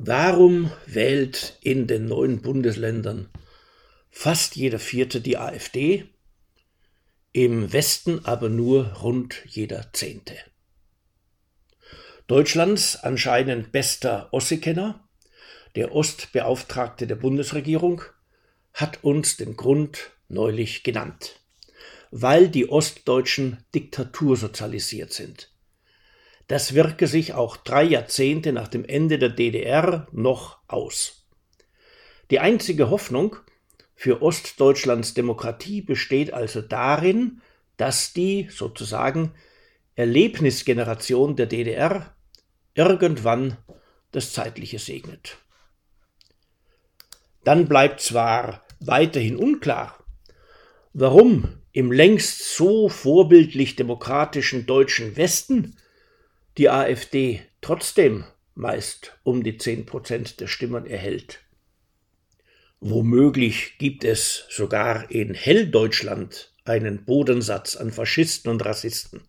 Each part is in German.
Warum wählt in den neuen Bundesländern fast jeder Vierte die AfD, im Westen aber nur rund jeder Zehnte? Deutschlands anscheinend bester Ossi-Kenner, der Ostbeauftragte der Bundesregierung, hat uns den Grund neulich genannt. Weil die Ostdeutschen diktatursozialisiert sind. Das wirke sich auch drei Jahrzehnte nach dem Ende der DDR noch aus. Die einzige Hoffnung für Ostdeutschlands Demokratie besteht also darin, dass die sozusagen Erlebnisgeneration der DDR irgendwann das Zeitliche segnet. Dann bleibt zwar weiterhin unklar, warum im längst so vorbildlich demokratischen deutschen Westen die AfD trotzdem meist um die zehn Prozent der Stimmen erhält. Womöglich gibt es sogar in Helldeutschland einen Bodensatz an Faschisten und Rassisten.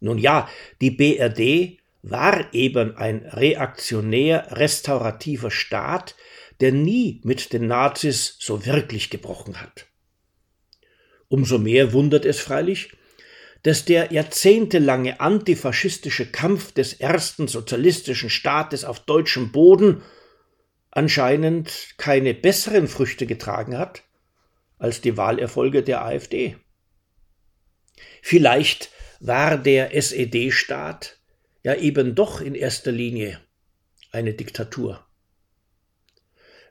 Nun ja, die BRD war eben ein reaktionär restaurativer Staat, der nie mit den Nazis so wirklich gebrochen hat. Umso mehr wundert es freilich, dass der jahrzehntelange antifaschistische Kampf des ersten sozialistischen Staates auf deutschem Boden anscheinend keine besseren Früchte getragen hat als die Wahlerfolge der AfD. Vielleicht war der SED-Staat ja eben doch in erster Linie eine Diktatur.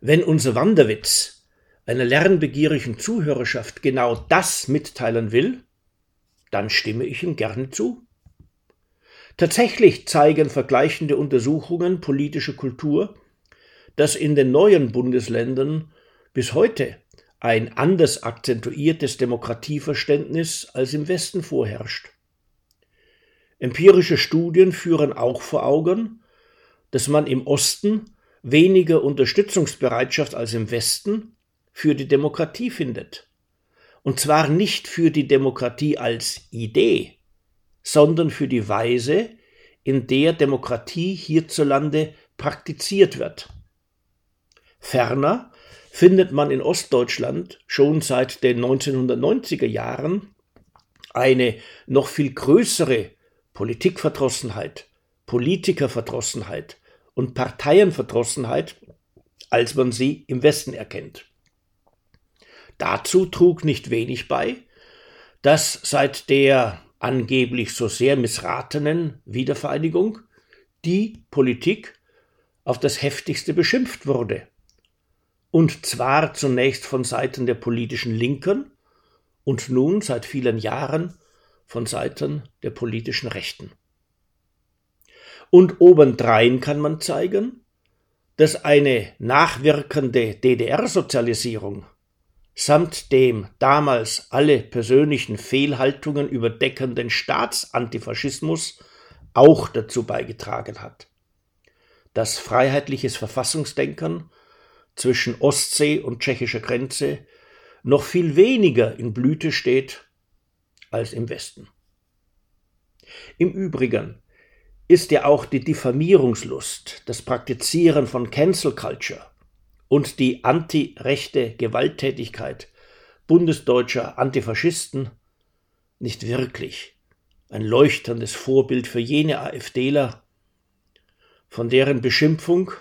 Wenn unser Wanderwitz einer lernbegierigen Zuhörerschaft genau das mitteilen will, dann stimme ich ihm gerne zu. Tatsächlich zeigen vergleichende Untersuchungen politischer Kultur, dass in den neuen Bundesländern bis heute ein anders akzentuiertes Demokratieverständnis als im Westen vorherrscht. Empirische Studien führen auch vor Augen, dass man im Osten weniger Unterstützungsbereitschaft als im Westen für die Demokratie findet. Und zwar nicht für die Demokratie als Idee, sondern für die Weise, in der Demokratie hierzulande praktiziert wird. Ferner findet man in Ostdeutschland schon seit den 1990er Jahren eine noch viel größere Politikverdrossenheit, Politikerverdrossenheit und Parteienverdrossenheit, als man sie im Westen erkennt. Dazu trug nicht wenig bei, dass seit der angeblich so sehr missratenen Wiedervereinigung die Politik auf das heftigste beschimpft wurde. Und zwar zunächst von Seiten der politischen Linken und nun seit vielen Jahren von Seiten der politischen Rechten. Und obendrein kann man zeigen, dass eine nachwirkende DDR-Sozialisierung samt dem damals alle persönlichen Fehlhaltungen überdeckenden Staatsantifaschismus auch dazu beigetragen hat. Dass freiheitliches Verfassungsdenken zwischen Ostsee und tschechischer Grenze noch viel weniger in Blüte steht als im Westen. Im Übrigen ist ja auch die Diffamierungslust, das Praktizieren von Cancel Culture und die antirechte Gewalttätigkeit bundesdeutscher Antifaschisten nicht wirklich ein leuchtendes Vorbild für jene AfDler, von deren Beschimpfung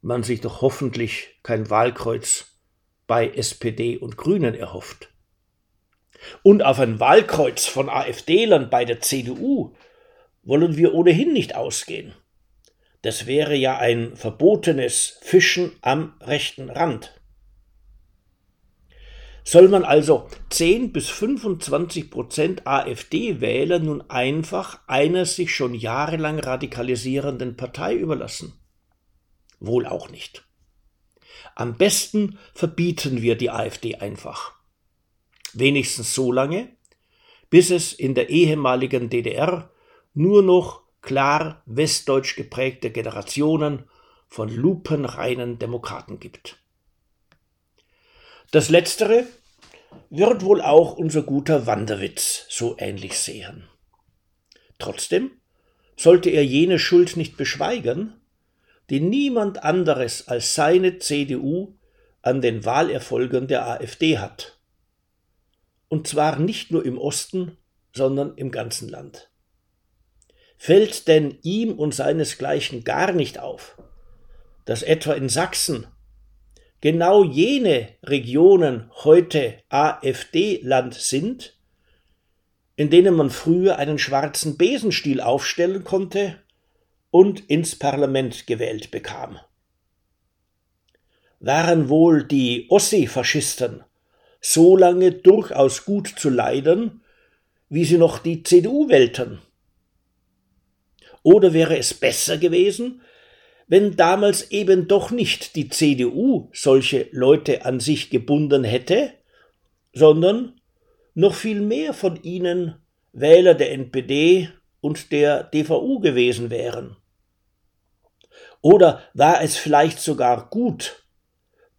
man sich doch hoffentlich kein Wahlkreuz bei SPD und Grünen erhofft. Und auf ein Wahlkreuz von AfDlern bei der CDU wollen wir ohnehin nicht ausgehen. Das wäre ja ein verbotenes Fischen am rechten Rand. Soll man also 10 bis 25 Prozent AfD-Wähler nun einfach einer sich schon jahrelang radikalisierenden Partei überlassen? Wohl auch nicht. Am besten verbieten wir die AfD einfach. Wenigstens so lange, bis es in der ehemaligen DDR nur noch klar westdeutsch geprägte Generationen von lupenreinen Demokraten gibt. Das Letztere wird wohl auch unser guter Wanderwitz so ähnlich sehen. Trotzdem sollte er jene Schuld nicht beschweigen, die niemand anderes als seine CDU an den Wahlerfolgen der AfD hat. Und zwar nicht nur im Osten, sondern im ganzen Land. Fällt denn ihm und seinesgleichen gar nicht auf, dass etwa in Sachsen genau jene Regionen heute AfD-Land sind, in denen man früher einen schwarzen Besenstiel aufstellen konnte und ins Parlament gewählt bekam. Waren wohl die Ossi-Faschisten so lange durchaus gut zu leiden, wie sie noch die CDU wählten? Oder wäre es besser gewesen, wenn damals eben doch nicht die CDU solche Leute an sich gebunden hätte, sondern noch viel mehr von ihnen Wähler der NPD und der DVU gewesen wären. Oder war es vielleicht sogar gut,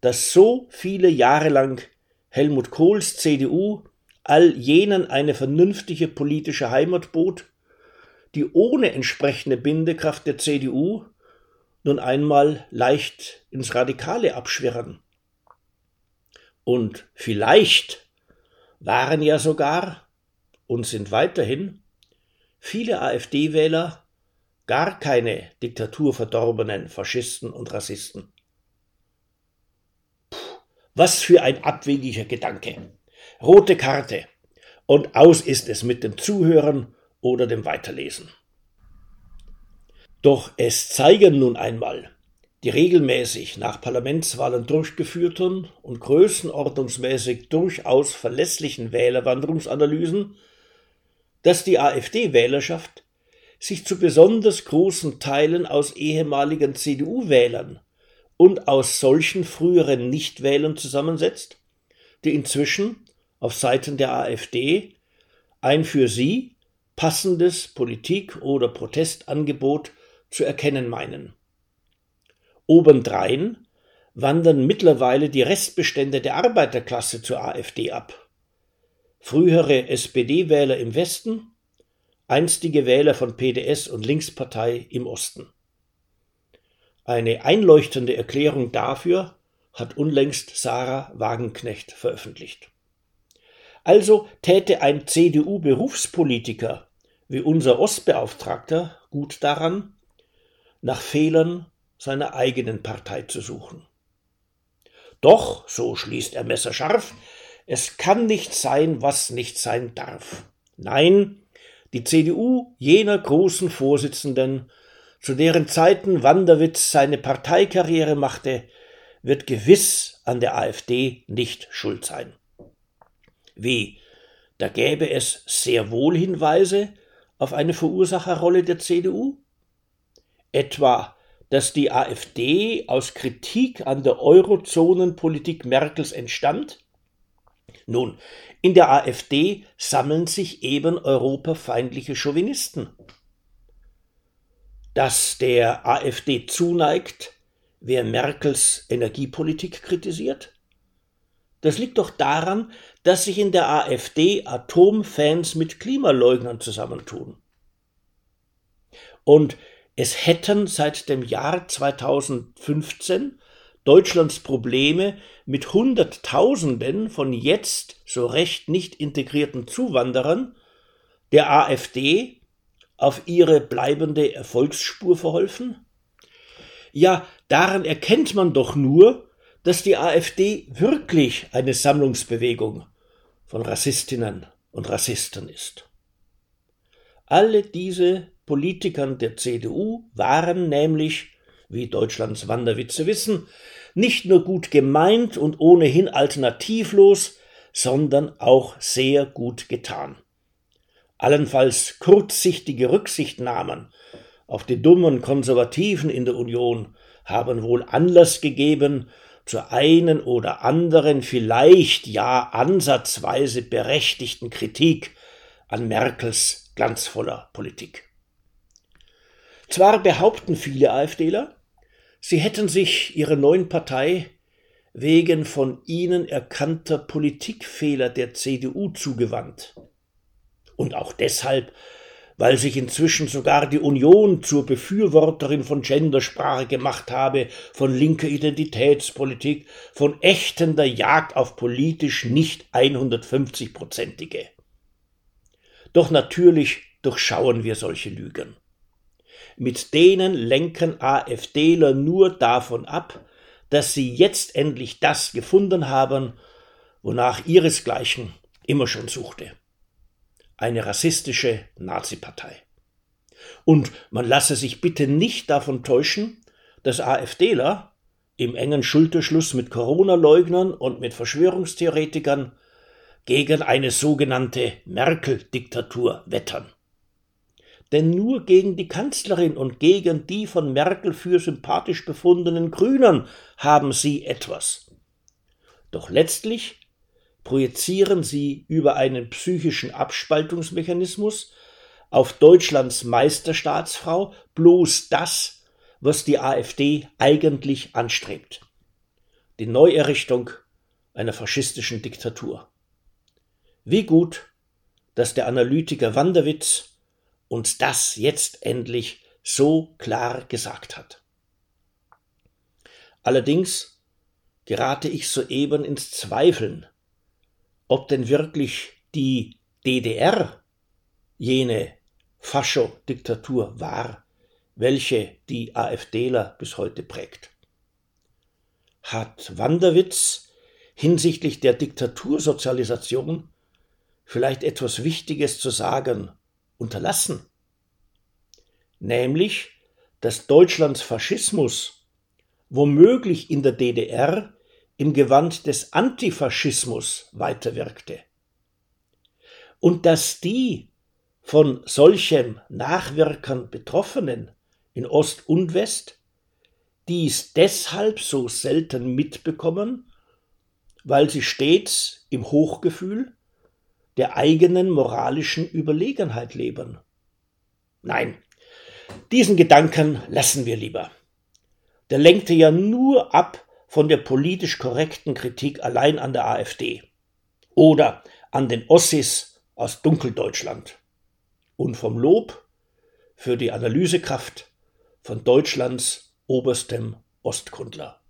dass so viele Jahre lang Helmut Kohls CDU all jenen eine vernünftige politische Heimat bot, die ohne entsprechende Bindekraft der CDU nun einmal leicht ins Radikale abschwirren. Und vielleicht waren ja sogar und sind weiterhin viele AfD-Wähler gar keine diktaturverdorbenen Faschisten und Rassisten. Puh, was für ein abwegiger Gedanke. Rote Karte. Und aus ist es mit dem Zuhören oder dem Weiterlesen. Doch es zeigen nun einmal die regelmäßig nach Parlamentswahlen durchgeführten und größenordnungsmäßig durchaus verlässlichen Wählerwanderungsanalysen, dass die AfD-Wählerschaft sich zu besonders großen Teilen aus ehemaligen CDU-Wählern und aus solchen früheren Nichtwählern zusammensetzt, die inzwischen auf Seiten der AfD ein für sie passendes Politik- oder Protestangebot zu erkennen meinen. Obendrein wandern mittlerweile die Restbestände der Arbeiterklasse zur AfD ab. Frühere SPD-Wähler im Westen, einstige Wähler von PDS und Linkspartei im Osten. Eine einleuchtende Erklärung dafür hat unlängst Sarah Wagenknecht veröffentlicht. Also täte ein CDU-Berufspolitiker wie unser Ostbeauftragter gut daran, nach Fehlern seiner eigenen Partei zu suchen. Doch, so schließt er messerscharf, es kann nicht sein, was nicht sein darf. Nein, die CDU jener großen Vorsitzenden, zu deren Zeiten Wanderwitz seine Parteikarriere machte, wird gewiss an der AfD nicht schuld sein. Wie? Da gäbe es sehr wohl Hinweise auf eine Verursacherrolle der CDU? Etwa, dass die AfD aus Kritik an der Eurozonenpolitik Merkels entstand? Nun, in der AfD sammeln sich eben europafeindliche Chauvinisten. Dass der AfD zuneigt, wer Merkels Energiepolitik kritisiert? Das liegt doch daran, dass sich in der AfD Atomfans mit Klimaleugnern zusammentun. Und es hätten seit dem Jahr 2015 Deutschlands Probleme mit Hunderttausenden von jetzt so recht nicht integrierten Zuwanderern der AfD auf ihre bleibende Erfolgsspur verholfen? Ja, daran erkennt man doch nur, dass die AfD wirklich eine Sammlungsbewegung von Rassistinnen und Rassisten ist. Alle diese Politikern der CDU waren nämlich, wie Deutschlands Wanderwitze wissen, nicht nur gut gemeint und ohnehin alternativlos, sondern auch sehr gut getan. Allenfalls kurzsichtige Rücksichtnahmen auf die dummen Konservativen in der Union haben wohl Anlass gegeben zur einen oder anderen vielleicht ja ansatzweise berechtigten Kritik an Merkels glanzvoller Politik. Zwar behaupten viele AfDler, sie hätten sich ihrer neuen Partei wegen von ihnen erkannter Politikfehler der CDU zugewandt. Und auch deshalb, weil sich inzwischen sogar die Union zur Befürworterin von Gendersprache gemacht habe, von linker Identitätspolitik, von ächtender Jagd auf politisch nicht 150-prozentige. Doch natürlich durchschauen wir solche Lügen. Mit denen lenken AfDler nur davon ab, dass sie jetzt endlich das gefunden haben, wonach ihresgleichen immer schon suchte eine rassistische Nazi-Partei. Und man lasse sich bitte nicht davon täuschen, dass AfDler im engen Schulterschluss mit Corona-Leugnern und mit Verschwörungstheoretikern gegen eine sogenannte Merkel-Diktatur wettern. Denn nur gegen die Kanzlerin und gegen die von Merkel für sympathisch befundenen Grünen haben sie etwas. Doch letztlich projizieren sie über einen psychischen Abspaltungsmechanismus auf Deutschlands Meisterstaatsfrau bloß das, was die AfD eigentlich anstrebt. Die Neuerrichtung einer faschistischen Diktatur. Wie gut, dass der Analytiker Wanderwitz uns das jetzt endlich so klar gesagt hat. Allerdings gerate ich soeben ins Zweifeln, ob denn wirklich die DDR jene Fascho-Diktatur war, welche die AfDler bis heute prägt. Hat Wanderwitz hinsichtlich der Diktatursozialisation vielleicht etwas Wichtiges zu sagen unterlassen? Nämlich, dass Deutschlands Faschismus womöglich in der DDR im Gewand des Antifaschismus weiterwirkte. Und dass die von solchem Nachwirkern Betroffenen in Ost und West dies deshalb so selten mitbekommen, weil sie stets im Hochgefühl der eigenen moralischen Überlegenheit leben. Nein, diesen Gedanken lassen wir lieber. Der lenkte ja nur ab von der politisch korrekten Kritik allein an der AfD oder an den Ossis aus Dunkeldeutschland und vom Lob für die Analysekraft von Deutschlands oberstem Ostkundler.